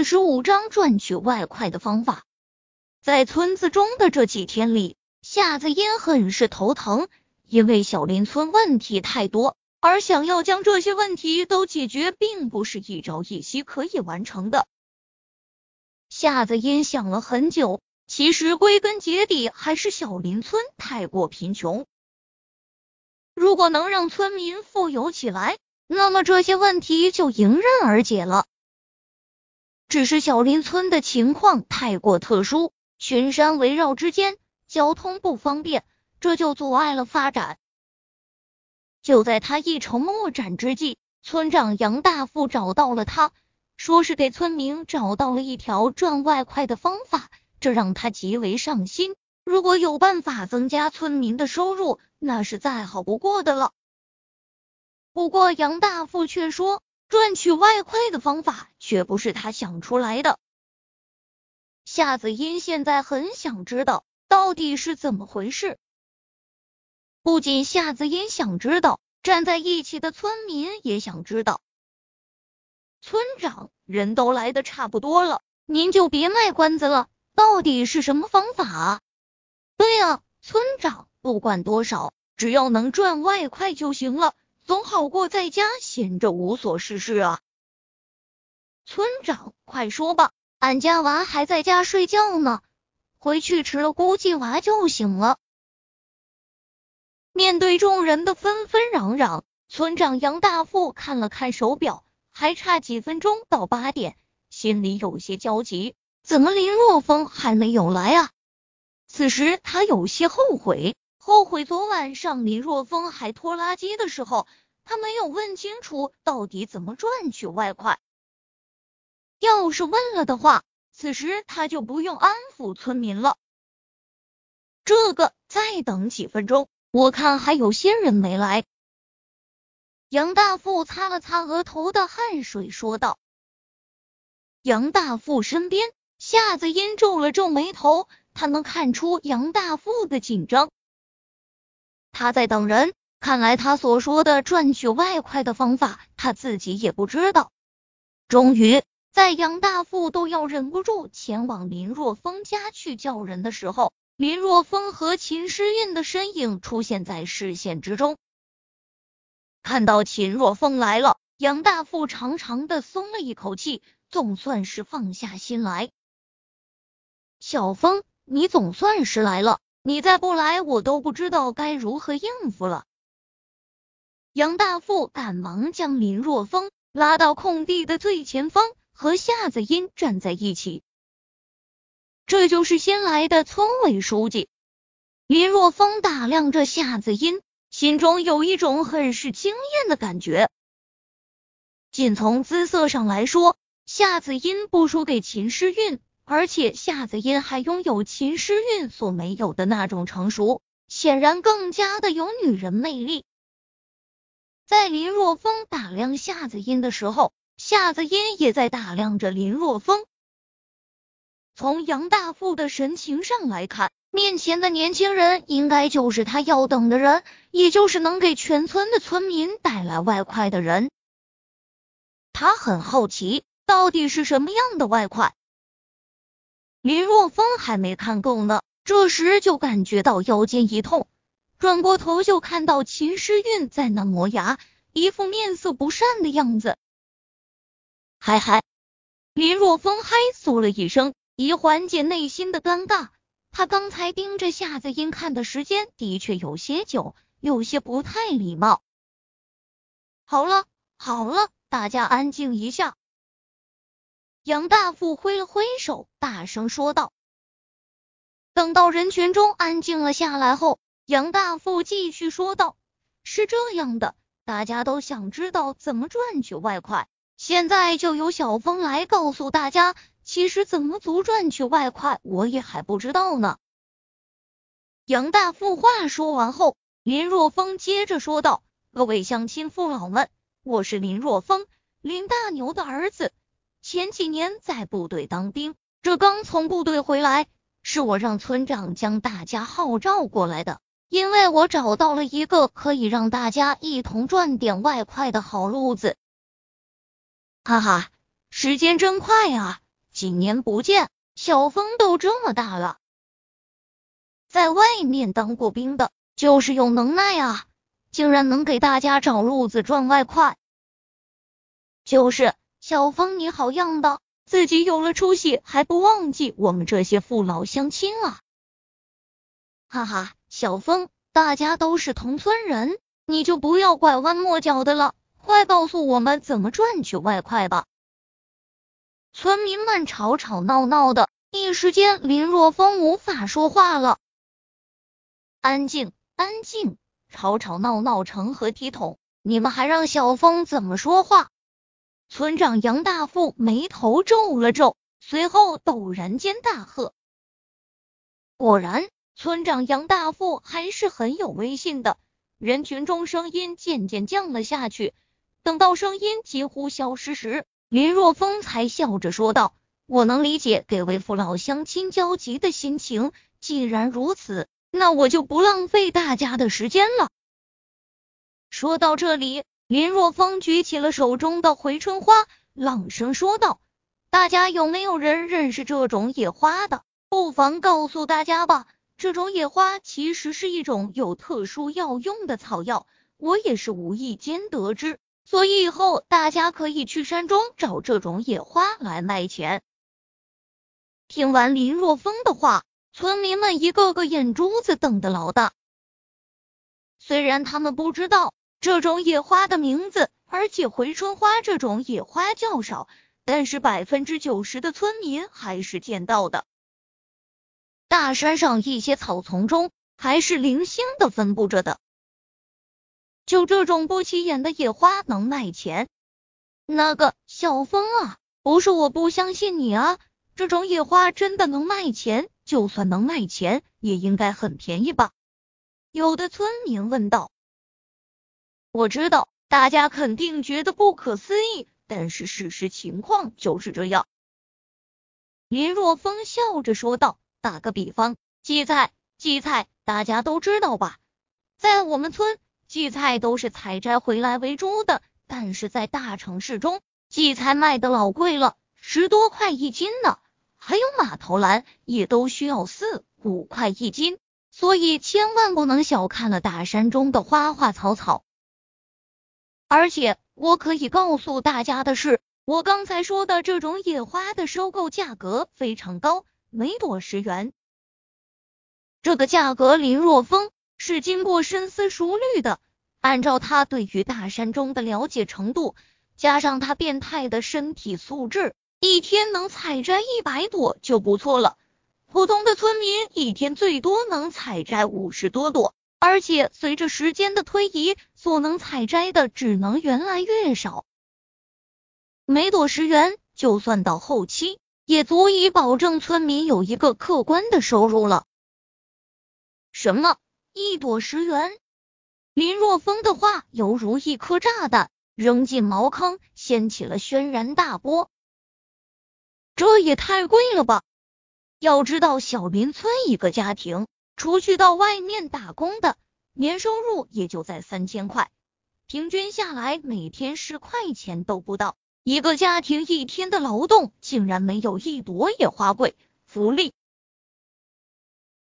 四十五章赚取外快的方法。在村子中的这几天里，夏子音很是头疼，因为小林村问题太多，而想要将这些问题都解决，并不是一朝一夕可以完成的。夏子音想了很久，其实归根结底还是小林村太过贫穷。如果能让村民富有起来，那么这些问题就迎刃而解了。只是小林村的情况太过特殊。群山围绕之间，交通不方便，这就阻碍了发展。就在他一筹莫展之际，村长杨大富找到了他，说是给村民找到了一条赚外快的方法，这让他极为上心。如果有办法增加村民的收入，那是再好不过的了。不过杨大富却说，赚取外快的方法却不是他想出来的。夏子音现在很想知道到底是怎么回事。不仅夏子音想知道，站在一起的村民也想知道。村长，人都来的差不多了，您就别卖关子了，到底是什么方法？对啊，村长，不管多少，只要能赚外快就行了，总好过在家闲着无所事事啊。村长，快说吧。俺家娃还在家睡觉呢，回去迟了估计娃就醒了。面对众人的纷纷攘攘，村长杨大富看了看手表，还差几分钟到八点，心里有些焦急。怎么林若风还没有来啊？此时他有些后悔，后悔昨晚上林若风还拖拉机的时候，他没有问清楚到底怎么赚取外快。要是问了的话，此时他就不用安抚村民了。这个再等几分钟，我看还有些人没来。杨大富擦了擦额头的汗水，说道。杨大富身边，夏子音皱了皱眉头，他能看出杨大富的紧张。他在等人，看来他所说的赚取外快的方法，他自己也不知道。终于。在杨大富都要忍不住前往林若风家去叫人的时候，林若风和秦诗韵的身影出现在视线之中。看到秦若风来了，杨大富长长的松了一口气，总算是放下心来。小风，你总算是来了，你再不来，我都不知道该如何应付了。杨大富赶忙将林若风拉到空地的最前方。和夏子音站在一起，这就是新来的村委书记林若风。打量着夏子音，心中有一种很是惊艳的感觉。仅从姿色上来说，夏子音不输给秦诗韵，而且夏子音还拥有秦诗韵所没有的那种成熟，显然更加的有女人魅力。在林若风打量夏子音的时候。夏子音也在打量着林若风。从杨大富的神情上来看，面前的年轻人应该就是他要等的人，也就是能给全村的村民带来外快的人。他很好奇，到底是什么样的外快？林若风还没看够呢，这时就感觉到腰间一痛，转过头就看到秦诗韵在那磨牙，一副面色不善的样子。嗨嗨，林若风嗨嗦了一声，以缓解内心的尴尬。他刚才盯着夏子音看的时间的确有些久，有些不太礼貌。好了好了，大家安静一下。杨大富挥了挥手，大声说道。等到人群中安静了下来后，杨大富继续说道：“是这样的，大家都想知道怎么赚取外快。”现在就由小峰来告诉大家，其实怎么足赚取外快，我也还不知道呢。杨大富话说完后，林若风接着说道：“各位乡亲父老们，我是林若风，林大牛的儿子。前几年在部队当兵，这刚从部队回来，是我让村长将大家号召过来的，因为我找到了一个可以让大家一同赚点外快的好路子。”哈哈，时间真快啊！几年不见，小峰都这么大了，在外面当过兵的，就是有能耐啊，竟然能给大家找路子赚外快。就是小峰，你好样的，自己有了出息还不忘记我们这些父老乡亲啊！哈哈，小峰，大家都是同村人，你就不要拐弯抹角的了，快告诉我们怎么赚取外快吧！村民们吵吵闹闹的，一时间林若风无法说话了。安静，安静，吵吵闹闹成何体统？你们还让小峰怎么说话？村长杨大富眉头皱了皱，随后陡然间大喝。果然。村长杨大富还是很有威信的，人群中声音渐渐降了下去。等到声音几乎消失时，林若风才笑着说道：“我能理解给为父老乡亲焦急的心情。既然如此，那我就不浪费大家的时间了。”说到这里，林若风举起了手中的回春花，朗声说道：“大家有没有人认识这种野花的？不妨告诉大家吧。”这种野花其实是一种有特殊药用的草药，我也是无意间得知，所以以后大家可以去山中找这种野花来卖钱。听完林若风的话，村民们一个个眼珠子瞪得老大。虽然他们不知道这种野花的名字，而且回春花这种野花较少，但是百分之九十的村民还是见到的。大山上一些草丛中，还是零星的分布着的。就这种不起眼的野花能卖钱？那个小风啊，不是我不相信你啊，这种野花真的能卖钱？就算能卖钱，也应该很便宜吧？有的村民问道。我知道大家肯定觉得不可思议，但是事实情况就是这样。林若风笑着说道。打个比方，荠菜，荠菜大家都知道吧？在我们村，荠菜都是采摘回来喂猪的。但是在大城市中，荠菜卖的老贵了，十多块一斤呢。还有马头兰，也都需要四五块一斤。所以千万不能小看了大山中的花花草草。而且我可以告诉大家的是，我刚才说的这种野花的收购价格非常高。每朵十元，这个价格林若风是经过深思熟虑的。按照他对于大山中的了解程度，加上他变态的身体素质，一天能采摘一百朵就不错了。普通的村民一天最多能采摘五十多朵，而且随着时间的推移，所能采摘的只能越来越少。每朵十元，就算到后期。也足以保证村民有一个可观的收入了。什么？一朵十元？林若风的话犹如一颗炸弹扔进茅坑，掀起了轩然大波。这也太贵了吧！要知道，小林村一个家庭，除去到外面打工的，年收入也就在三千块，平均下来每天十块钱都不到。一个家庭一天的劳动竟然没有一朵野花贵，福利